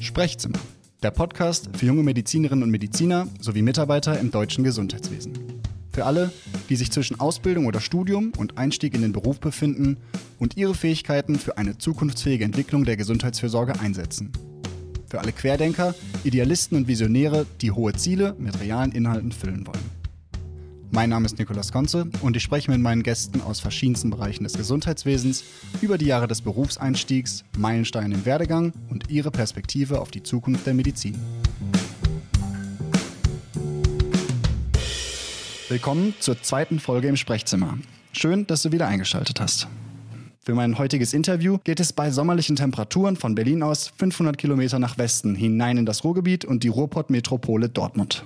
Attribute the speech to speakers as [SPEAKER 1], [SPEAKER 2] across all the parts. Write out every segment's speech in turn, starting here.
[SPEAKER 1] Sprechzimmer, der Podcast für junge Medizinerinnen und Mediziner sowie Mitarbeiter im deutschen Gesundheitswesen. Für alle, die sich zwischen Ausbildung oder Studium und Einstieg in den Beruf befinden und ihre Fähigkeiten für eine zukunftsfähige Entwicklung der Gesundheitsfürsorge einsetzen. Für alle Querdenker, Idealisten und Visionäre, die hohe Ziele mit realen Inhalten füllen wollen. Mein Name ist Nikolaus Konze und ich spreche mit meinen Gästen aus verschiedensten Bereichen des Gesundheitswesens über die Jahre des Berufseinstiegs, Meilensteine im Werdegang und ihre Perspektive auf die Zukunft der Medizin. Willkommen zur zweiten Folge im Sprechzimmer. Schön, dass du wieder eingeschaltet hast. Für mein heutiges Interview geht es bei sommerlichen Temperaturen von Berlin aus 500 Kilometer nach Westen hinein in das Ruhrgebiet und die Ruhrpott-Metropole Dortmund.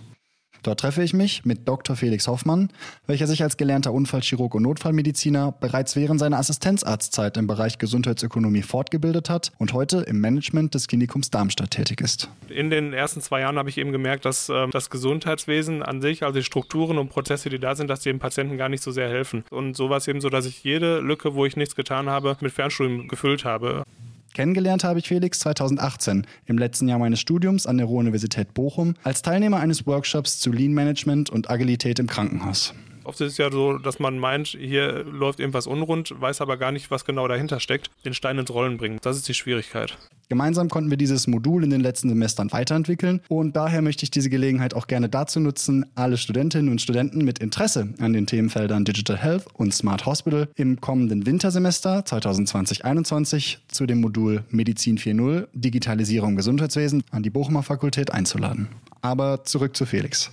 [SPEAKER 1] Dort treffe ich mich mit Dr. Felix Hoffmann, welcher sich als gelernter Unfallchirurg und Notfallmediziner bereits während seiner Assistenzarztzeit im Bereich Gesundheitsökonomie fortgebildet hat und heute im Management des Klinikums Darmstadt tätig ist.
[SPEAKER 2] In den ersten zwei Jahren habe ich eben gemerkt, dass äh, das Gesundheitswesen an sich, also die Strukturen und Prozesse, die da sind, dass die dem Patienten gar nicht so sehr helfen. Und so war es eben so, dass ich jede Lücke, wo ich nichts getan habe, mit Fernstudium gefüllt habe.
[SPEAKER 1] Kennengelernt habe ich Felix 2018 im letzten Jahr meines Studiums an der Ruhr-Universität Bochum als Teilnehmer eines Workshops zu Lean Management und Agilität im Krankenhaus.
[SPEAKER 2] Oft ist es ja so, dass man meint, hier läuft irgendwas unrund, weiß aber gar nicht, was genau dahinter steckt, den Stein ins Rollen bringen. Das ist die Schwierigkeit.
[SPEAKER 1] Gemeinsam konnten wir dieses Modul in den letzten Semestern weiterentwickeln und daher möchte ich diese Gelegenheit auch gerne dazu nutzen, alle Studentinnen und Studenten mit Interesse an den Themenfeldern Digital Health und Smart Hospital im kommenden Wintersemester 2020-21 zu dem Modul Medizin 4.0 Digitalisierung Gesundheitswesen an die Bochumer Fakultät einzuladen. Aber zurück zu Felix.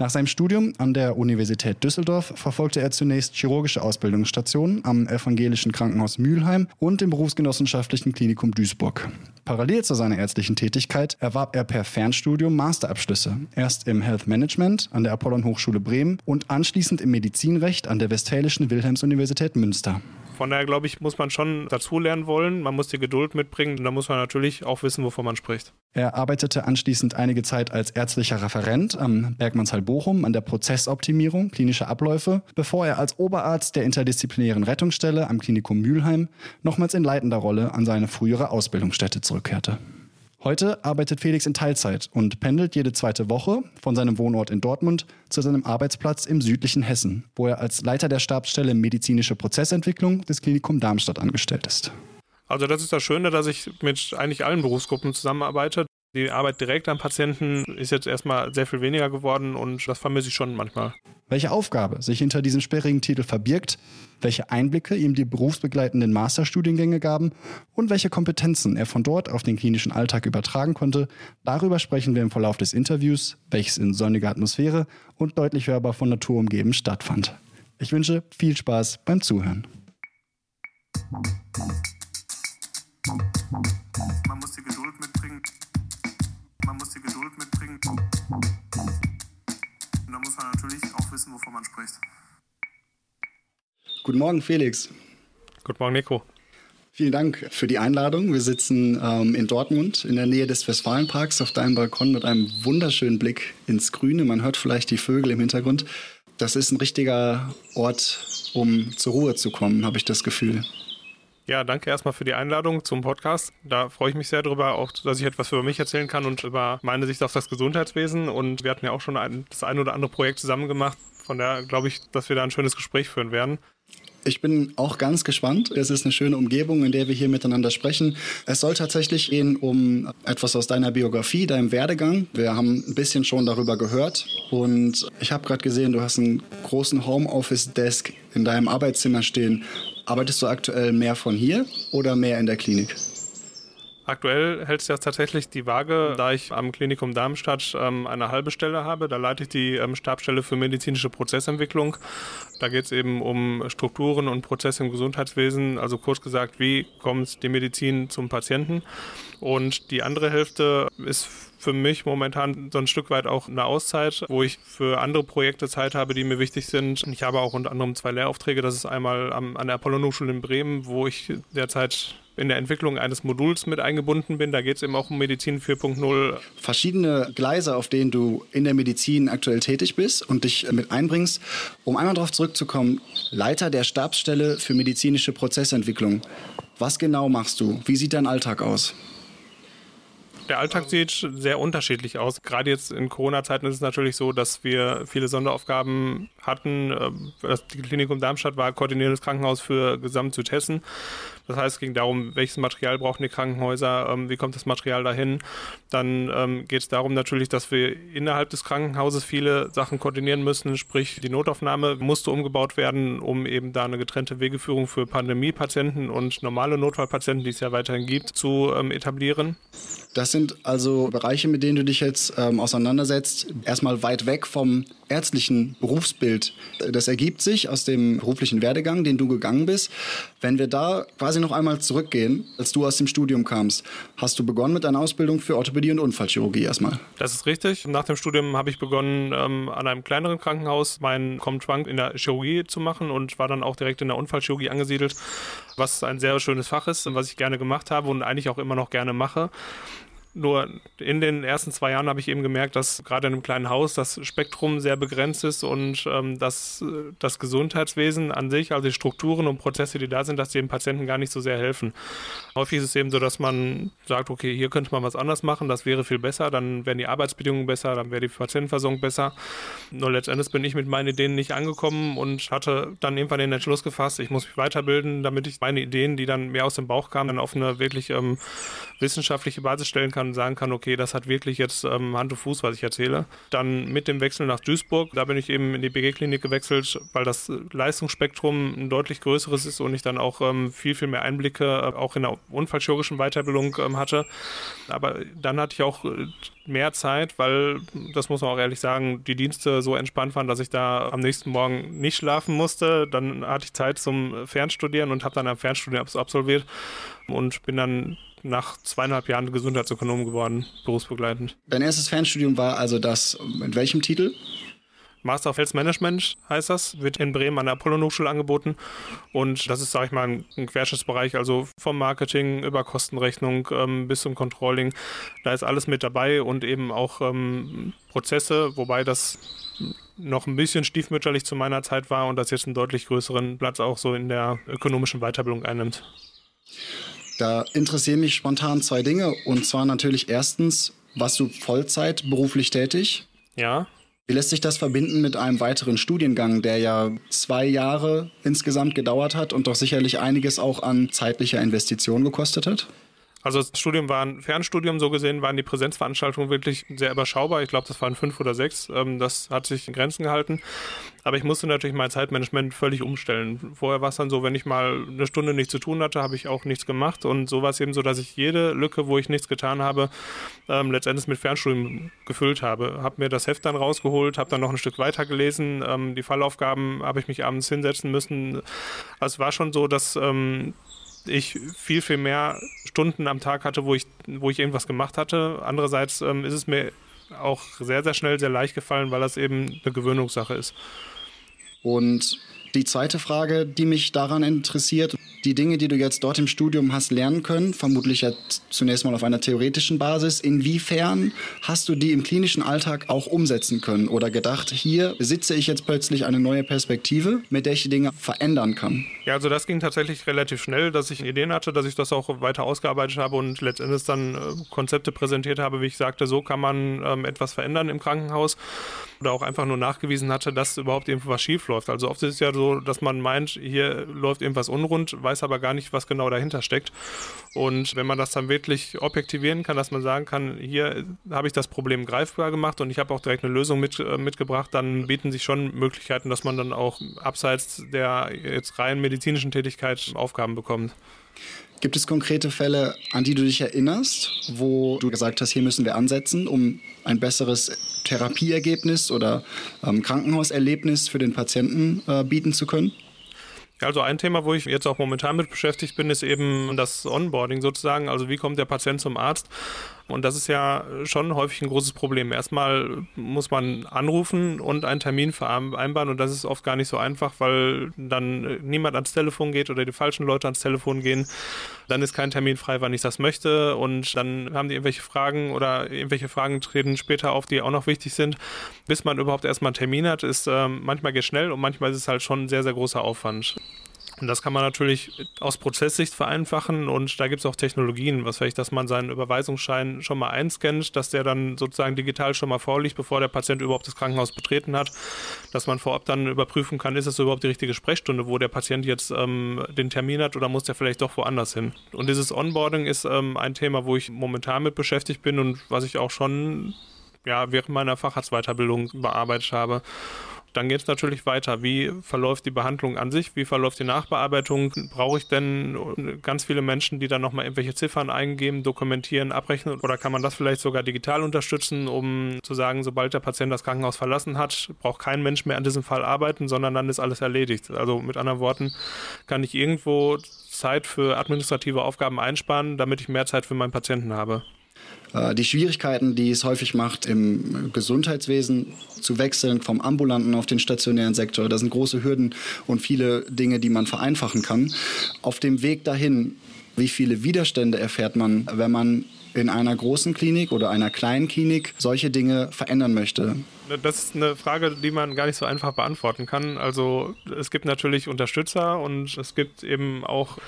[SPEAKER 1] Nach seinem Studium an der Universität Düsseldorf verfolgte er zunächst chirurgische Ausbildungsstationen am Evangelischen Krankenhaus Mülheim und im Berufsgenossenschaftlichen Klinikum Duisburg. Parallel zu seiner ärztlichen Tätigkeit erwarb er per Fernstudium Masterabschlüsse. Erst im Health Management an der Apollon Hochschule Bremen und anschließend im Medizinrecht an der Westfälischen Wilhelms-Universität Münster.
[SPEAKER 2] Von daher glaube ich, muss man schon dazulernen wollen. Man muss die Geduld mitbringen und da muss man natürlich auch wissen, wovon man spricht.
[SPEAKER 1] Er arbeitete anschließend einige Zeit als ärztlicher Referent am Bergmannsheil Bochum an der Prozessoptimierung klinischer Abläufe, bevor er als Oberarzt der interdisziplinären Rettungsstelle am Klinikum Mülheim nochmals in leitender Rolle an seine frühere Ausbildungsstätte zurückkehrte. Heute arbeitet Felix in Teilzeit und pendelt jede zweite Woche von seinem Wohnort in Dortmund zu seinem Arbeitsplatz im südlichen Hessen, wo er als Leiter der Stabsstelle medizinische Prozessentwicklung des Klinikum Darmstadt angestellt ist.
[SPEAKER 2] Also das ist das Schöne, dass ich mit eigentlich allen Berufsgruppen zusammenarbeite. Die Arbeit direkt am Patienten ist jetzt erstmal sehr viel weniger geworden und das vermisse ich schon manchmal.
[SPEAKER 1] Welche Aufgabe sich hinter diesem sperrigen Titel verbirgt, welche Einblicke ihm die berufsbegleitenden Masterstudiengänge gaben und welche Kompetenzen er von dort auf den klinischen Alltag übertragen konnte, darüber sprechen wir im Verlauf des Interviews, welches in sonniger Atmosphäre und deutlich hörbar von Natur umgeben stattfand. Ich wünsche viel Spaß beim Zuhören. Wissen, wovon man spricht. Guten Morgen, Felix.
[SPEAKER 2] Guten Morgen, Nico.
[SPEAKER 1] Vielen Dank für die Einladung. Wir sitzen ähm, in Dortmund in der Nähe des Westfalenparks auf deinem Balkon mit einem wunderschönen Blick ins Grüne. Man hört vielleicht die Vögel im Hintergrund. Das ist ein richtiger Ort, um zur Ruhe zu kommen, habe ich das Gefühl.
[SPEAKER 2] Ja, danke erstmal für die Einladung zum Podcast. Da freue ich mich sehr drüber, auch dass ich etwas über mich erzählen kann und über meine Sicht auf das Gesundheitswesen. Und wir hatten ja auch schon ein, das ein oder andere Projekt zusammen gemacht. Von daher glaube ich, dass wir da ein schönes Gespräch führen werden.
[SPEAKER 1] Ich bin auch ganz gespannt. Es ist eine schöne Umgebung, in der wir hier miteinander sprechen. Es soll tatsächlich gehen um etwas aus deiner Biografie, deinem Werdegang. Wir haben ein bisschen schon darüber gehört und ich habe gerade gesehen, du hast einen großen Homeoffice-Desk in deinem Arbeitszimmer stehen. Arbeitest du aktuell mehr von hier oder mehr in der Klinik?
[SPEAKER 2] Aktuell hält sich das tatsächlich die Waage, da ich am Klinikum Darmstadt ähm, eine halbe Stelle habe. Da leite ich die ähm, Stabsstelle für medizinische Prozessentwicklung. Da geht es eben um Strukturen und Prozesse im Gesundheitswesen. Also kurz gesagt, wie kommt die Medizin zum Patienten? Und die andere Hälfte ist für mich momentan so ein Stück weit auch eine Auszeit, wo ich für andere Projekte Zeit habe, die mir wichtig sind. Ich habe auch unter anderem zwei Lehraufträge. Das ist einmal am, an der Apollon Hochschule in Bremen, wo ich derzeit in der Entwicklung eines Moduls mit eingebunden bin. Da geht es eben auch um Medizin 4.0.
[SPEAKER 1] Verschiedene Gleise, auf denen du in der Medizin aktuell tätig bist und dich mit einbringst. Um einmal darauf zurückzukommen, Leiter der Stabsstelle für medizinische Prozessentwicklung. Was genau machst du? Wie sieht dein Alltag aus?
[SPEAKER 2] Der Alltag sieht sehr unterschiedlich aus. Gerade jetzt in Corona-Zeiten ist es natürlich so, dass wir viele Sonderaufgaben hatten. Das Klinikum Darmstadt war koordinierendes Krankenhaus für Gesamt Südhessen. Das heißt, es ging darum, welches Material brauchen die Krankenhäuser, ähm, wie kommt das Material dahin. Dann ähm, geht es darum natürlich, dass wir innerhalb des Krankenhauses viele Sachen koordinieren müssen, sprich die Notaufnahme musste umgebaut werden, um eben da eine getrennte Wegeführung für Pandemiepatienten und normale Notfallpatienten, die es ja weiterhin gibt, zu ähm, etablieren.
[SPEAKER 1] Das sind also Bereiche, mit denen du dich jetzt ähm, auseinandersetzt, erstmal weit weg vom ärztlichen Berufsbild. Das ergibt sich aus dem beruflichen Werdegang, den du gegangen bist. Wenn wir da quasi noch einmal zurückgehen, als du aus dem Studium kamst, hast du begonnen mit einer Ausbildung für Orthopädie und Unfallchirurgie erstmal.
[SPEAKER 2] Das ist richtig. Nach dem Studium habe ich begonnen, ähm, an einem kleineren Krankenhaus meinen Comtrunk in der Chirurgie zu machen und war dann auch direkt in der Unfallchirurgie angesiedelt, was ein sehr schönes Fach ist, was ich gerne gemacht habe und eigentlich auch immer noch gerne mache. Nur in den ersten zwei Jahren habe ich eben gemerkt, dass gerade in einem kleinen Haus das Spektrum sehr begrenzt ist und ähm, dass äh, das Gesundheitswesen an sich, also die Strukturen und Prozesse, die da sind, dass die dem Patienten gar nicht so sehr helfen. Häufig ist es eben so, dass man sagt, okay, hier könnte man was anders machen, das wäre viel besser, dann wären die Arbeitsbedingungen besser, dann wäre die Patientenversorgung besser. Nur letztendlich bin ich mit meinen Ideen nicht angekommen und hatte dann irgendwann den Entschluss gefasst, ich muss mich weiterbilden, damit ich meine Ideen, die dann mehr aus dem Bauch kamen, dann auf eine wirklich ähm, wissenschaftliche Basis stellen kann und sagen kann, okay, das hat wirklich jetzt ähm, Hand und Fuß, was ich erzähle. Dann mit dem Wechsel nach Duisburg, da bin ich eben in die BG-Klinik gewechselt, weil das Leistungsspektrum ein deutlich größeres ist und ich dann auch ähm, viel, viel mehr Einblicke äh, auch in der unfallchirurgischen Weiterbildung ähm, hatte. Aber dann hatte ich auch äh, mehr Zeit, weil, das muss man auch ehrlich sagen, die Dienste so entspannt waren, dass ich da am nächsten Morgen nicht schlafen musste. Dann hatte ich Zeit zum Fernstudieren und habe dann ein Fernstudium absolviert und bin dann nach zweieinhalb Jahren Gesundheitsökonom geworden, berufsbegleitend.
[SPEAKER 1] Dein erstes Fernstudium war also das, mit welchem Titel?
[SPEAKER 2] Master of Health Management heißt das, wird in Bremen an der Apollon-Hochschule angeboten. Und das ist, sage ich mal, ein, ein Querschnittsbereich, also vom Marketing über Kostenrechnung ähm, bis zum Controlling. Da ist alles mit dabei und eben auch ähm, Prozesse, wobei das noch ein bisschen stiefmütterlich zu meiner Zeit war und das jetzt einen deutlich größeren Platz auch so in der ökonomischen Weiterbildung einnimmt.
[SPEAKER 1] Da interessieren mich spontan zwei Dinge. Und zwar natürlich erstens, warst du Vollzeit beruflich tätig?
[SPEAKER 2] Ja.
[SPEAKER 1] Wie lässt sich das verbinden mit einem weiteren Studiengang, der ja zwei Jahre insgesamt gedauert hat und doch sicherlich einiges auch an zeitlicher Investition gekostet hat?
[SPEAKER 2] Also das Studium war ein Fernstudium, so gesehen waren die Präsenzveranstaltungen wirklich sehr überschaubar. Ich glaube, das waren fünf oder sechs. Ähm, das hat sich in Grenzen gehalten. Aber ich musste natürlich mein Zeitmanagement völlig umstellen. Vorher war es dann so, wenn ich mal eine Stunde nichts zu tun hatte, habe ich auch nichts gemacht. Und so war es eben so, dass ich jede Lücke, wo ich nichts getan habe, ähm, letztendlich mit Fernstudium gefüllt habe. Habe mir das Heft dann rausgeholt, habe dann noch ein Stück weiter gelesen. Ähm, die Fallaufgaben habe ich mich abends hinsetzen müssen. Also es war schon so, dass ähm, ich viel, viel mehr Stunden am Tag hatte, wo ich, wo ich irgendwas gemacht hatte. Andererseits ähm, ist es mir auch sehr, sehr schnell sehr leicht gefallen, weil das eben eine Gewöhnungssache ist.
[SPEAKER 1] Und die zweite Frage, die mich daran interessiert, die Dinge, die du jetzt dort im Studium hast lernen können, vermutlich ja zunächst mal auf einer theoretischen Basis, inwiefern hast du die im klinischen Alltag auch umsetzen können oder gedacht, hier besitze ich jetzt plötzlich eine neue Perspektive, mit der ich die Dinge verändern kann?
[SPEAKER 2] Ja, also das ging tatsächlich relativ schnell, dass ich Ideen hatte, dass ich das auch weiter ausgearbeitet habe und letztendlich dann äh, Konzepte präsentiert habe, wie ich sagte, so kann man ähm, etwas verändern im Krankenhaus oder auch einfach nur nachgewiesen hatte, dass überhaupt irgendwas schief läuft. Also oft ist es ja so, dass man meint, hier läuft irgendwas unrund, weiß aber gar nicht, was genau dahinter steckt. Und wenn man das dann wirklich objektivieren kann, dass man sagen kann, hier habe ich das Problem greifbar gemacht und ich habe auch direkt eine Lösung mit, äh, mitgebracht, dann bieten sich schon Möglichkeiten, dass man dann auch abseits der jetzt rein medizinischen Tätigkeit Aufgaben bekommt.
[SPEAKER 1] Gibt es konkrete Fälle, an die du dich erinnerst, wo du gesagt hast, hier müssen wir ansetzen, um ein besseres Therapieergebnis oder ähm, Krankenhauserlebnis für den Patienten äh, bieten zu können?
[SPEAKER 2] Also ein Thema, wo ich jetzt auch momentan mit beschäftigt bin, ist eben das Onboarding sozusagen. Also wie kommt der Patient zum Arzt? Und das ist ja schon häufig ein großes Problem. Erstmal muss man anrufen und einen Termin vereinbaren und das ist oft gar nicht so einfach, weil dann niemand ans Telefon geht oder die falschen Leute ans Telefon gehen. Dann ist kein Termin frei, wann ich das möchte und dann haben die irgendwelche Fragen oder irgendwelche Fragen treten später auf, die auch noch wichtig sind. Bis man überhaupt erstmal einen Termin hat, ist äh, manchmal geht schnell und manchmal ist es halt schon ein sehr, sehr großer Aufwand. Und das kann man natürlich aus Prozesssicht vereinfachen und da gibt es auch Technologien, was vielleicht, dass man seinen Überweisungsschein schon mal einscannt, dass der dann sozusagen digital schon mal vorliegt, bevor der Patient überhaupt das Krankenhaus betreten hat, dass man vorab dann überprüfen kann, ist es überhaupt die richtige Sprechstunde, wo der Patient jetzt ähm, den Termin hat oder muss der vielleicht doch woanders hin. Und dieses Onboarding ist ähm, ein Thema, wo ich momentan mit beschäftigt bin und was ich auch schon ja, während meiner Facharztweiterbildung bearbeitet habe. Dann geht es natürlich weiter. Wie verläuft die Behandlung an sich? Wie verläuft die Nachbearbeitung? Brauche ich denn ganz viele Menschen, die dann nochmal irgendwelche Ziffern eingeben, dokumentieren, abrechnen? Oder kann man das vielleicht sogar digital unterstützen, um zu sagen, sobald der Patient das Krankenhaus verlassen hat, braucht kein Mensch mehr an diesem Fall arbeiten, sondern dann ist alles erledigt. Also mit anderen Worten, kann ich irgendwo Zeit für administrative Aufgaben einsparen, damit ich mehr Zeit für meinen Patienten habe.
[SPEAKER 1] Äh, die Schwierigkeiten, die es häufig macht, im Gesundheitswesen zu wechseln vom ambulanten auf den stationären Sektor. Das sind große Hürden und viele Dinge, die man vereinfachen kann. Auf dem Weg dahin, wie viele Widerstände erfährt man, wenn man in einer großen Klinik oder einer kleinen Klinik solche Dinge verändern möchte?
[SPEAKER 2] Das ist eine Frage, die man gar nicht so einfach beantworten kann. Also es gibt natürlich Unterstützer und es gibt eben auch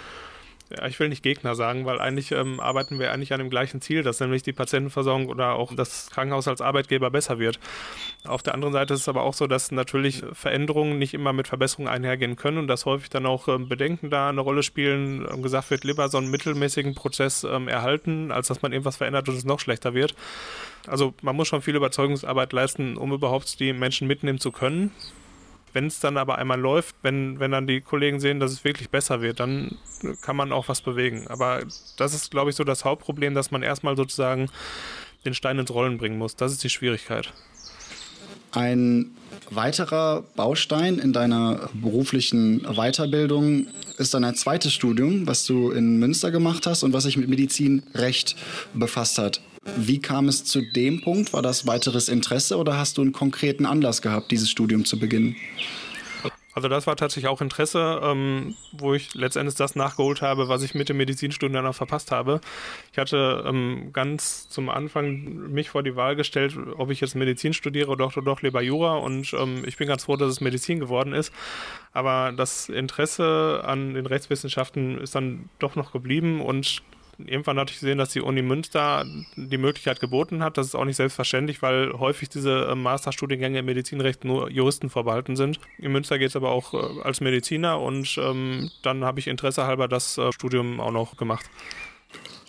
[SPEAKER 2] ja, ich will nicht Gegner sagen, weil eigentlich ähm, arbeiten wir eigentlich an dem gleichen Ziel, dass nämlich die Patientenversorgung oder auch das Krankenhaus als Arbeitgeber besser wird. Auf der anderen Seite ist es aber auch so, dass natürlich Veränderungen nicht immer mit Verbesserungen einhergehen können und dass häufig dann auch ähm, Bedenken da eine Rolle spielen. Ähm, gesagt wird, lieber so einen mittelmäßigen Prozess ähm, erhalten, als dass man irgendwas verändert und es noch schlechter wird. Also man muss schon viel Überzeugungsarbeit leisten, um überhaupt die Menschen mitnehmen zu können. Wenn es dann aber einmal läuft, wenn, wenn dann die Kollegen sehen, dass es wirklich besser wird, dann kann man auch was bewegen. Aber das ist, glaube ich, so das Hauptproblem, dass man erstmal sozusagen den Stein ins Rollen bringen muss. Das ist die Schwierigkeit.
[SPEAKER 1] Ein weiterer Baustein in deiner beruflichen Weiterbildung ist dann ein zweites Studium, was du in Münster gemacht hast und was sich mit Medizinrecht befasst hat. Wie kam es zu dem Punkt? War das weiteres Interesse oder hast du einen konkreten Anlass gehabt, dieses Studium zu beginnen?
[SPEAKER 2] Also das war tatsächlich auch Interesse, ähm, wo ich letztendlich das nachgeholt habe, was ich mit dem Medizinstudium dann noch verpasst habe. Ich hatte ähm, ganz zum Anfang mich vor die Wahl gestellt, ob ich jetzt Medizin studiere oder doch, doch lieber Jura und ähm, ich bin ganz froh, dass es Medizin geworden ist. Aber das Interesse an den Rechtswissenschaften ist dann doch noch geblieben und irgendwann hatte ich gesehen, dass die Uni Münster die Möglichkeit geboten hat. Das ist auch nicht selbstverständlich, weil häufig diese äh, Masterstudiengänge im Medizinrecht nur Juristen vorbehalten sind. In Münster geht es aber auch äh, als Mediziner und ähm, dann habe ich Interesse halber das äh, Studium auch noch gemacht.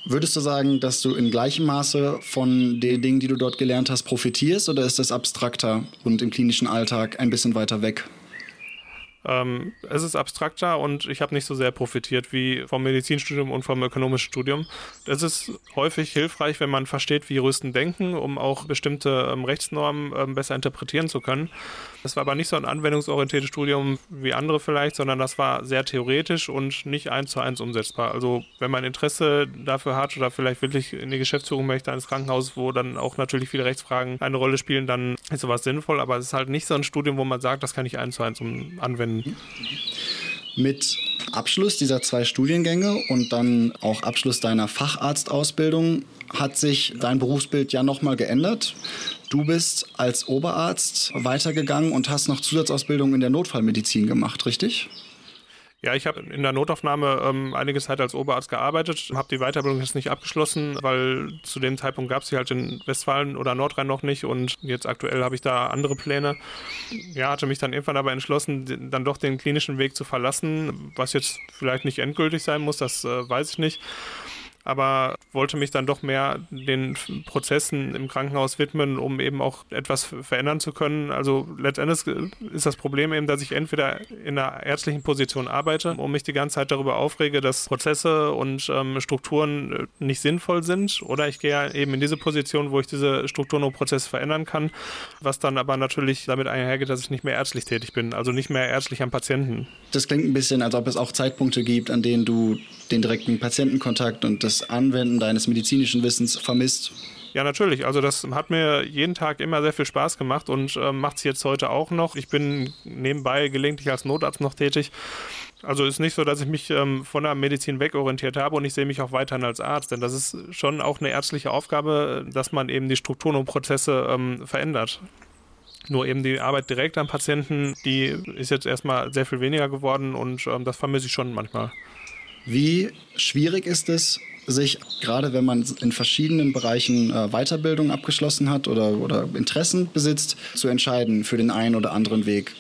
[SPEAKER 1] Würdest du sagen, dass du in gleichem Maße von den Dingen, die du dort gelernt hast, profitierst oder ist das abstrakter und im klinischen Alltag ein bisschen weiter weg?
[SPEAKER 2] Ähm, es ist abstrakter und ich habe nicht so sehr profitiert wie vom Medizinstudium und vom ökonomischen Studium. Es ist häufig hilfreich, wenn man versteht, wie Juristen denken, um auch bestimmte ähm, Rechtsnormen ähm, besser interpretieren zu können. Das war aber nicht so ein anwendungsorientiertes Studium wie andere vielleicht, sondern das war sehr theoretisch und nicht eins zu eins umsetzbar. Also wenn man Interesse dafür hat oder vielleicht wirklich in die Geschäftsführung möchte eines Krankenhauses, wo dann auch natürlich viele Rechtsfragen eine Rolle spielen, dann ist sowas sinnvoll. Aber es ist halt nicht so ein Studium, wo man sagt, das kann ich eins zu eins anwenden.
[SPEAKER 1] Mit Abschluss dieser zwei Studiengänge und dann auch Abschluss deiner Facharztausbildung hat sich dein Berufsbild ja nochmal geändert. Du bist als Oberarzt weitergegangen und hast noch Zusatzausbildung in der Notfallmedizin gemacht, richtig?
[SPEAKER 2] Ja, ich habe in der Notaufnahme ähm, einige Zeit als Oberarzt gearbeitet, habe die Weiterbildung jetzt nicht abgeschlossen, weil zu dem Zeitpunkt gab es sie halt in Westfalen oder Nordrhein noch nicht und jetzt aktuell habe ich da andere Pläne. Ja, hatte mich dann irgendwann aber entschlossen, dann doch den klinischen Weg zu verlassen, was jetzt vielleicht nicht endgültig sein muss, das äh, weiß ich nicht aber wollte mich dann doch mehr den Prozessen im Krankenhaus widmen, um eben auch etwas verändern zu können. Also letztendlich ist das Problem eben, dass ich entweder in einer ärztlichen Position arbeite und mich die ganze Zeit darüber aufrege, dass Prozesse und ähm, Strukturen äh, nicht sinnvoll sind, oder ich gehe eben in diese Position, wo ich diese Strukturen und Prozesse verändern kann, was dann aber natürlich damit einhergeht, dass ich nicht mehr ärztlich tätig bin, also nicht mehr ärztlich am Patienten.
[SPEAKER 1] Das klingt ein bisschen, als ob es auch Zeitpunkte gibt, an denen du den direkten Patientenkontakt und das das Anwenden deines medizinischen Wissens vermisst?
[SPEAKER 2] Ja, natürlich. Also das hat mir jeden Tag immer sehr viel Spaß gemacht und äh, macht es jetzt heute auch noch. Ich bin nebenbei gelegentlich als Notarzt noch tätig. Also ist nicht so, dass ich mich ähm, von der Medizin wegorientiert habe und ich sehe mich auch weiterhin als Arzt, denn das ist schon auch eine ärztliche Aufgabe, dass man eben die Strukturen und Prozesse ähm, verändert. Nur eben die Arbeit direkt am Patienten, die ist jetzt erstmal sehr viel weniger geworden und ähm, das vermisse ich schon manchmal.
[SPEAKER 1] Wie schwierig ist es, sich, gerade wenn man in verschiedenen Bereichen äh, Weiterbildung abgeschlossen hat oder, oder Interessen besitzt, zu entscheiden für den einen oder anderen Weg.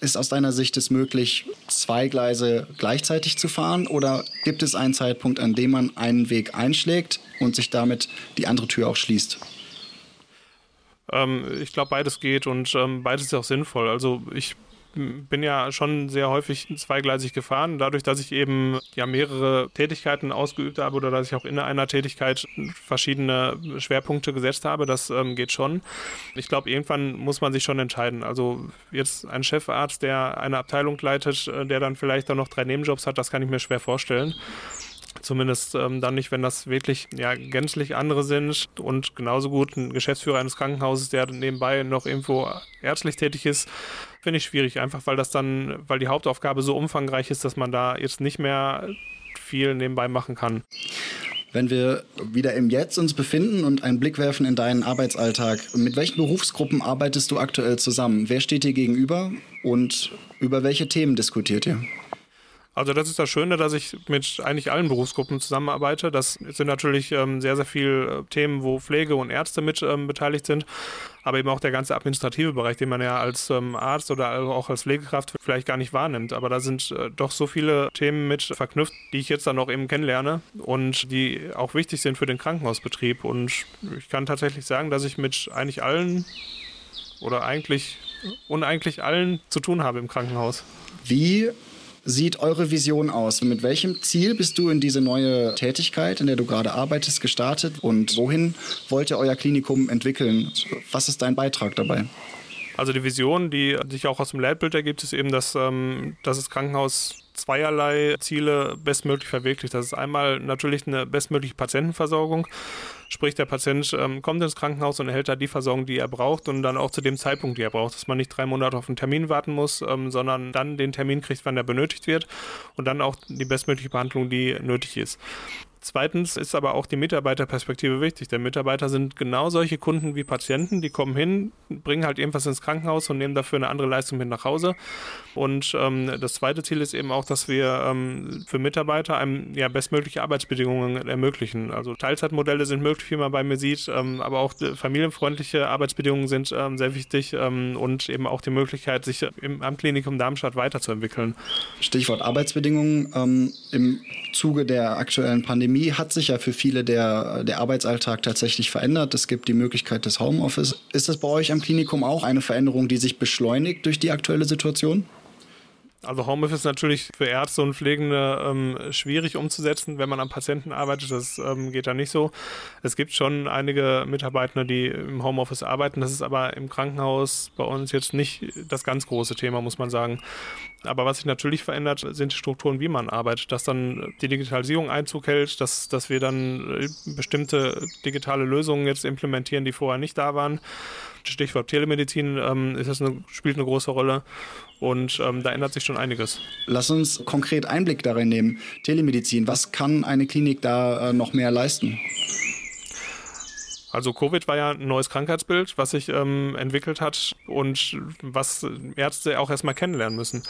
[SPEAKER 1] Ist aus deiner Sicht es möglich, zwei Gleise gleichzeitig zu fahren oder gibt es einen Zeitpunkt, an dem man einen Weg einschlägt und sich damit die andere Tür auch schließt?
[SPEAKER 2] Ähm, ich glaube, beides geht und ähm, beides ist auch sinnvoll. Also ich bin ja schon sehr häufig zweigleisig gefahren, dadurch, dass ich eben ja mehrere Tätigkeiten ausgeübt habe oder dass ich auch in einer Tätigkeit verschiedene Schwerpunkte gesetzt habe, das ähm, geht schon. Ich glaube, irgendwann muss man sich schon entscheiden. Also jetzt ein Chefarzt, der eine Abteilung leitet, äh, der dann vielleicht auch noch drei Nebenjobs hat, das kann ich mir schwer vorstellen. Zumindest ähm, dann nicht, wenn das wirklich ja, gänzlich andere sind und genauso gut ein Geschäftsführer eines Krankenhauses, der nebenbei noch irgendwo ärztlich tätig ist, finde ich schwierig, einfach weil das dann, weil die Hauptaufgabe so umfangreich ist, dass man da jetzt nicht mehr viel nebenbei machen kann.
[SPEAKER 1] Wenn wir wieder im Jetzt uns befinden und einen Blick werfen in deinen Arbeitsalltag, mit welchen Berufsgruppen arbeitest du aktuell zusammen? Wer steht dir gegenüber und über welche Themen diskutiert ihr?
[SPEAKER 2] Also das ist das Schöne, dass ich mit eigentlich allen Berufsgruppen zusammenarbeite. Das sind natürlich ähm, sehr, sehr viele äh, Themen, wo Pflege und Ärzte mit ähm, beteiligt sind, aber eben auch der ganze administrative Bereich, den man ja als ähm, Arzt oder auch als Pflegekraft vielleicht gar nicht wahrnimmt. Aber da sind äh, doch so viele Themen mit verknüpft, die ich jetzt dann auch eben kennenlerne und die auch wichtig sind für den Krankenhausbetrieb. Und ich kann tatsächlich sagen, dass ich mit eigentlich allen oder eigentlich uneigentlich allen zu tun habe im Krankenhaus.
[SPEAKER 1] Wie sieht eure Vision aus? Mit welchem Ziel bist du in diese neue Tätigkeit, in der du gerade arbeitest, gestartet? Und wohin wollt ihr euer Klinikum entwickeln? Was ist dein Beitrag dabei?
[SPEAKER 2] Also die Vision, die sich auch aus dem Leitbild ergibt, ist eben, dass, ähm, dass das Krankenhaus zweierlei Ziele bestmöglich verwirklicht. Das ist einmal natürlich eine bestmögliche Patientenversorgung. Sprich, der Patient ähm, kommt ins Krankenhaus und erhält da die Versorgung, die er braucht und dann auch zu dem Zeitpunkt, die er braucht. Dass man nicht drei Monate auf einen Termin warten muss, ähm, sondern dann den Termin kriegt, wann er benötigt wird und dann auch die bestmögliche Behandlung, die nötig ist. Zweitens ist aber auch die Mitarbeiterperspektive wichtig. Denn Mitarbeiter sind genau solche Kunden wie Patienten, die kommen hin, bringen halt irgendwas ins Krankenhaus und nehmen dafür eine andere Leistung mit nach Hause. Und ähm, das zweite Ziel ist eben auch, dass wir ähm, für Mitarbeiter einem ja, bestmögliche Arbeitsbedingungen ermöglichen. Also Teilzeitmodelle sind möglich, wie man bei mir sieht, ähm, aber auch familienfreundliche Arbeitsbedingungen sind ähm, sehr wichtig ähm, und eben auch die Möglichkeit, sich im, am Klinikum Darmstadt weiterzuentwickeln.
[SPEAKER 1] Stichwort Arbeitsbedingungen. Ähm, Im Zuge der aktuellen Pandemie Pandemie hat sich ja für viele der, der Arbeitsalltag tatsächlich verändert. Es gibt die Möglichkeit des Homeoffice. Ist das bei euch am Klinikum auch eine Veränderung, die sich beschleunigt durch die aktuelle Situation?
[SPEAKER 2] Also Homeoffice ist natürlich für Ärzte und Pflegende ähm, schwierig umzusetzen, wenn man am Patienten arbeitet. Das ähm, geht da nicht so. Es gibt schon einige Mitarbeiter, die im Homeoffice arbeiten. Das ist aber im Krankenhaus bei uns jetzt nicht das ganz große Thema, muss man sagen. Aber was sich natürlich verändert, sind die Strukturen, wie man arbeitet. Dass dann die Digitalisierung Einzug hält, dass, dass wir dann äh, bestimmte digitale Lösungen jetzt implementieren, die vorher nicht da waren. Stichwort Telemedizin ähm, ist das eine, spielt eine große Rolle. Und ähm, da ändert sich schon einiges.
[SPEAKER 1] Lass uns konkret Einblick darin nehmen. Telemedizin, was kann eine Klinik da äh, noch mehr leisten?
[SPEAKER 2] Also Covid war ja ein neues Krankheitsbild, was sich ähm, entwickelt hat und was Ärzte auch erstmal kennenlernen müssen.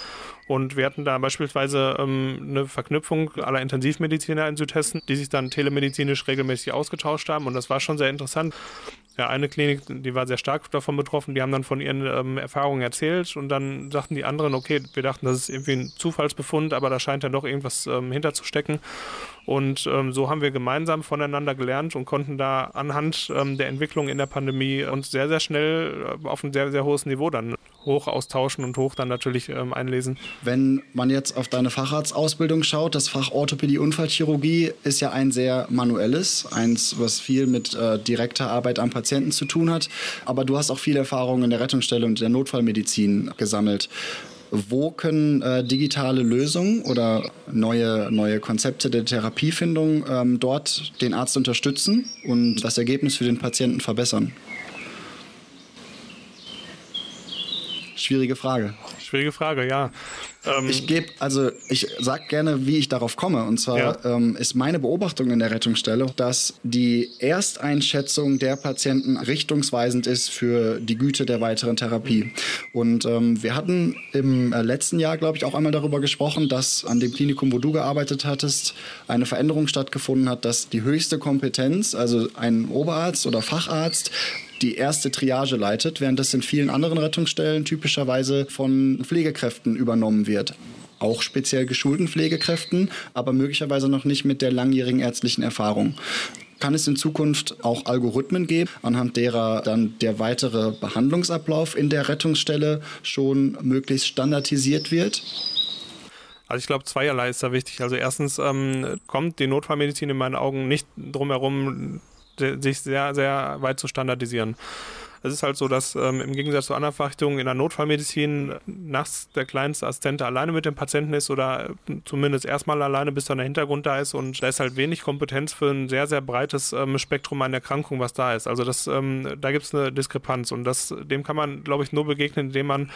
[SPEAKER 2] Und wir hatten da beispielsweise ähm, eine Verknüpfung aller Intensivmediziner in Südhessen, die sich dann telemedizinisch regelmäßig ausgetauscht haben. Und das war schon sehr interessant. Ja, eine Klinik, die war sehr stark davon betroffen, die haben dann von ihren ähm, Erfahrungen erzählt und dann sagten die anderen, okay, wir dachten, das ist irgendwie ein Zufallsbefund, aber da scheint ja doch irgendwas ähm, hinterzustecken. Und ähm, so haben wir gemeinsam voneinander gelernt und konnten da anhand ähm, der Entwicklung in der Pandemie uns sehr, sehr schnell äh, auf ein sehr, sehr hohes Niveau dann hoch austauschen und hoch dann natürlich ähm, einlesen.
[SPEAKER 1] Wenn man jetzt auf deine Facharztausbildung schaut, das Fach Orthopädie Unfallchirurgie ist ja ein sehr manuelles, eins, was viel mit äh, direkter Arbeit am Patienten zu tun hat. Aber du hast auch viel Erfahrung in der Rettungsstelle und der Notfallmedizin gesammelt. Wo können äh, digitale Lösungen oder neue, neue Konzepte der Therapiefindung ähm, dort den Arzt unterstützen und das Ergebnis für den Patienten verbessern? Schwierige Frage.
[SPEAKER 2] Schwierige Frage, ja.
[SPEAKER 1] Ähm ich gebe, also ich sage gerne, wie ich darauf komme. Und zwar ja. ähm, ist meine Beobachtung in der Rettungsstelle, dass die Ersteinschätzung der Patienten richtungsweisend ist für die Güte der weiteren Therapie. Und ähm, wir hatten im äh, letzten Jahr, glaube ich, auch einmal darüber gesprochen, dass an dem Klinikum, wo du gearbeitet hattest, eine Veränderung stattgefunden hat, dass die höchste Kompetenz, also ein Oberarzt oder Facharzt, die erste Triage leitet, während das in vielen anderen Rettungsstellen typischerweise von Pflegekräften übernommen wird auch speziell geschulten Pflegekräften, aber möglicherweise noch nicht mit der langjährigen ärztlichen Erfahrung. Kann es in Zukunft auch Algorithmen geben, anhand derer dann der weitere Behandlungsablauf in der Rettungsstelle schon möglichst standardisiert wird?
[SPEAKER 2] Also ich glaube, zweierlei ist da wichtig. Also erstens ähm, kommt die Notfallmedizin in meinen Augen nicht drum herum, sich sehr, sehr weit zu standardisieren. Es ist halt so, dass ähm, im Gegensatz zu anderen Fachrichtungen in der Notfallmedizin nachts der kleinste Assistent alleine mit dem Patienten ist oder zumindest erstmal alleine, bis dann der Hintergrund da ist und da ist halt wenig Kompetenz für ein sehr, sehr breites ähm, Spektrum an Erkrankungen, was da ist. Also das, ähm, da gibt es eine Diskrepanz und das, dem kann man, glaube ich, nur begegnen, indem man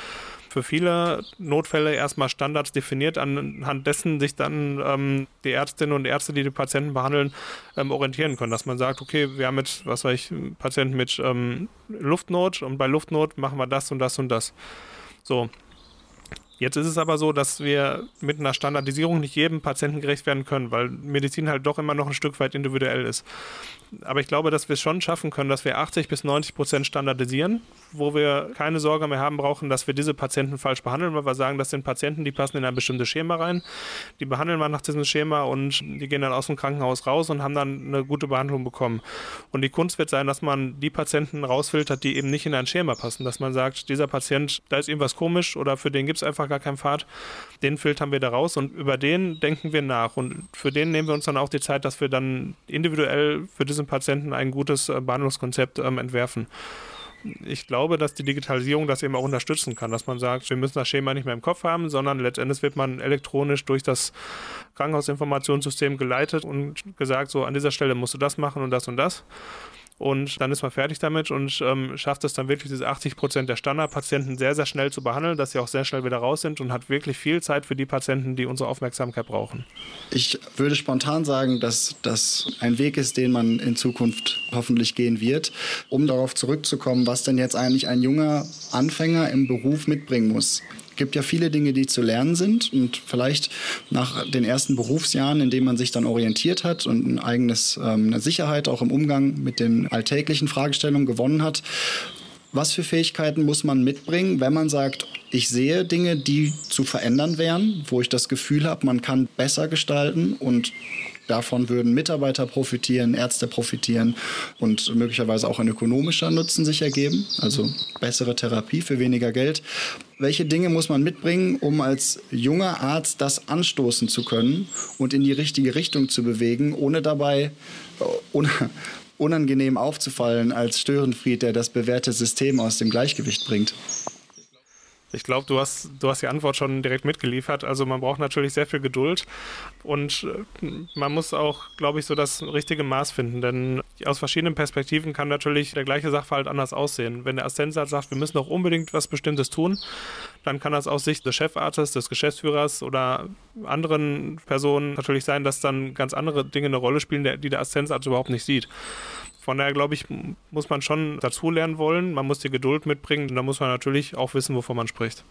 [SPEAKER 2] für viele Notfälle erstmal Standards definiert, anhand dessen sich dann ähm, die Ärztinnen und Ärzte, die die Patienten behandeln, ähm, orientieren können. Dass man sagt, okay, wir haben jetzt, was weiß ich, Patienten mit ähm, Luftnot und bei Luftnot machen wir das und das und das. So, Jetzt ist es aber so, dass wir mit einer Standardisierung nicht jedem Patienten gerecht werden können, weil Medizin halt doch immer noch ein Stück weit individuell ist. Aber ich glaube, dass wir es schon schaffen können, dass wir 80 bis 90 Prozent standardisieren, wo wir keine Sorge mehr haben brauchen, dass wir diese Patienten falsch behandeln, weil wir sagen, das sind Patienten, die passen in ein bestimmtes Schema rein. Die behandeln wir nach diesem Schema und die gehen dann aus dem Krankenhaus raus und haben dann eine gute Behandlung bekommen. Und die Kunst wird sein, dass man die Patienten rausfiltert, die eben nicht in ein Schema passen. Dass man sagt, dieser Patient, da ist irgendwas komisch oder für den gibt es einfach gar keinen Pfad. Den filtern wir da raus und über den denken wir nach. Und für den nehmen wir uns dann auch die Zeit, dass wir dann individuell für diesen Patienten ein gutes äh, Behandlungskonzept ähm, entwerfen ich glaube, dass die Digitalisierung das eben auch unterstützen kann, dass man sagt, wir müssen das Schema nicht mehr im Kopf haben, sondern letztendlich wird man elektronisch durch das Krankenhausinformationssystem geleitet und gesagt, so an dieser Stelle musst du das machen und das und das und dann ist man fertig damit und ähm, schafft es dann wirklich, diese 80 Prozent der Standardpatienten sehr, sehr schnell zu behandeln, dass sie auch sehr schnell wieder raus sind und hat wirklich viel Zeit für die Patienten, die unsere Aufmerksamkeit brauchen.
[SPEAKER 1] Ich würde spontan sagen, dass das ein Weg ist, den man in Zukunft hoffentlich gehen wird. Um darauf zurückzukommen, was denn jetzt eigentlich ein junger Anfänger im Beruf mitbringen muss gibt ja viele Dinge, die zu lernen sind und vielleicht nach den ersten Berufsjahren, in denen man sich dann orientiert hat und ein eigenes, ähm, eine Sicherheit auch im Umgang mit den alltäglichen Fragestellungen gewonnen hat. Was für Fähigkeiten muss man mitbringen, wenn man sagt, ich sehe Dinge, die zu verändern wären, wo ich das Gefühl habe, man kann besser gestalten und Davon würden Mitarbeiter profitieren, Ärzte profitieren und möglicherweise auch ein ökonomischer Nutzen sich ergeben, also bessere Therapie für weniger Geld. Welche Dinge muss man mitbringen, um als junger Arzt das anstoßen zu können und in die richtige Richtung zu bewegen, ohne dabei un unangenehm aufzufallen als Störenfried, der das bewährte System aus dem Gleichgewicht bringt?
[SPEAKER 2] Ich glaube, du hast, du hast die Antwort schon direkt mitgeliefert. Also man braucht natürlich sehr viel Geduld und äh, man muss auch, glaube ich, so das richtige Maß finden. Denn aus verschiedenen Perspektiven kann natürlich der gleiche Sachverhalt anders aussehen. Wenn der Assistentsarzt sagt, wir müssen doch unbedingt was Bestimmtes tun, dann kann das aus Sicht des Chefarztes, des Geschäftsführers oder anderen Personen natürlich sein, dass dann ganz andere Dinge eine Rolle spielen, die der Assistenzarzt überhaupt nicht sieht. Von daher glaube ich, muss man schon dazulernen wollen. Man muss die Geduld mitbringen und da muss man natürlich auch wissen, wovon man spricht.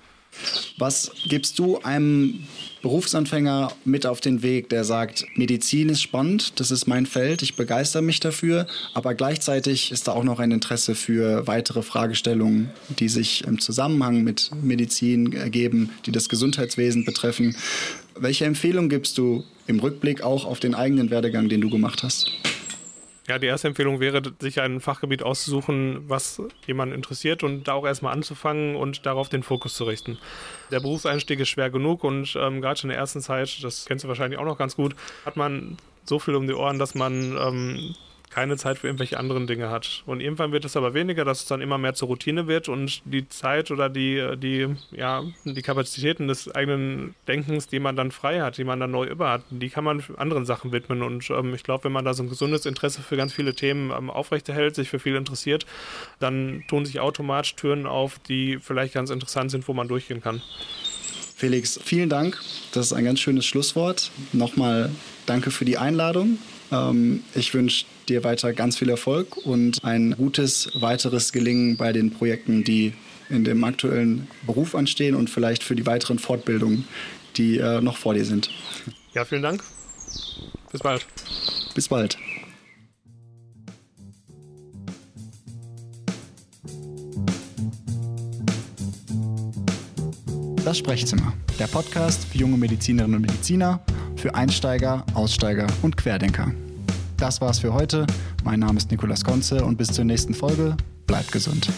[SPEAKER 1] Was gibst du einem Berufsanfänger mit auf den Weg, der sagt, Medizin ist spannend, das ist mein Feld, ich begeister mich dafür, aber gleichzeitig ist da auch noch ein Interesse für weitere Fragestellungen, die sich im Zusammenhang mit Medizin ergeben, die das Gesundheitswesen betreffen. Welche Empfehlung gibst du im Rückblick auch auf den eigenen Werdegang, den du gemacht hast?
[SPEAKER 2] Ja, die erste Empfehlung wäre, sich ein Fachgebiet auszusuchen, was jemanden interessiert und da auch erstmal anzufangen und darauf den Fokus zu richten. Der Berufseinstieg ist schwer genug und ähm, gerade schon in der ersten Zeit, das kennst du wahrscheinlich auch noch ganz gut, hat man so viel um die Ohren, dass man ähm, keine Zeit für irgendwelche anderen Dinge hat. Und irgendwann wird es aber weniger, dass es dann immer mehr zur Routine wird und die Zeit oder die, die, ja, die Kapazitäten des eigenen Denkens, die man dann frei hat, die man dann neu über hat, die kann man anderen Sachen widmen. Und ähm, ich glaube, wenn man da so ein gesundes Interesse für ganz viele Themen ähm, aufrechterhält, sich für viel interessiert, dann tun sich automatisch Türen auf, die vielleicht ganz interessant sind, wo man durchgehen kann.
[SPEAKER 1] Felix, vielen Dank. Das ist ein ganz schönes Schlusswort. Nochmal danke für die Einladung. Ähm, ich wünsche dir weiter ganz viel Erfolg und ein gutes weiteres Gelingen bei den Projekten, die in dem aktuellen Beruf anstehen und vielleicht für die weiteren Fortbildungen, die äh, noch vor dir sind.
[SPEAKER 2] Ja, vielen Dank. Bis bald.
[SPEAKER 1] Bis bald. Das Sprechzimmer, der Podcast für junge Medizinerinnen und Mediziner, für Einsteiger, Aussteiger und Querdenker. Das war's für heute. Mein Name ist Nikolas Konze und bis zur nächsten Folge. Bleibt gesund.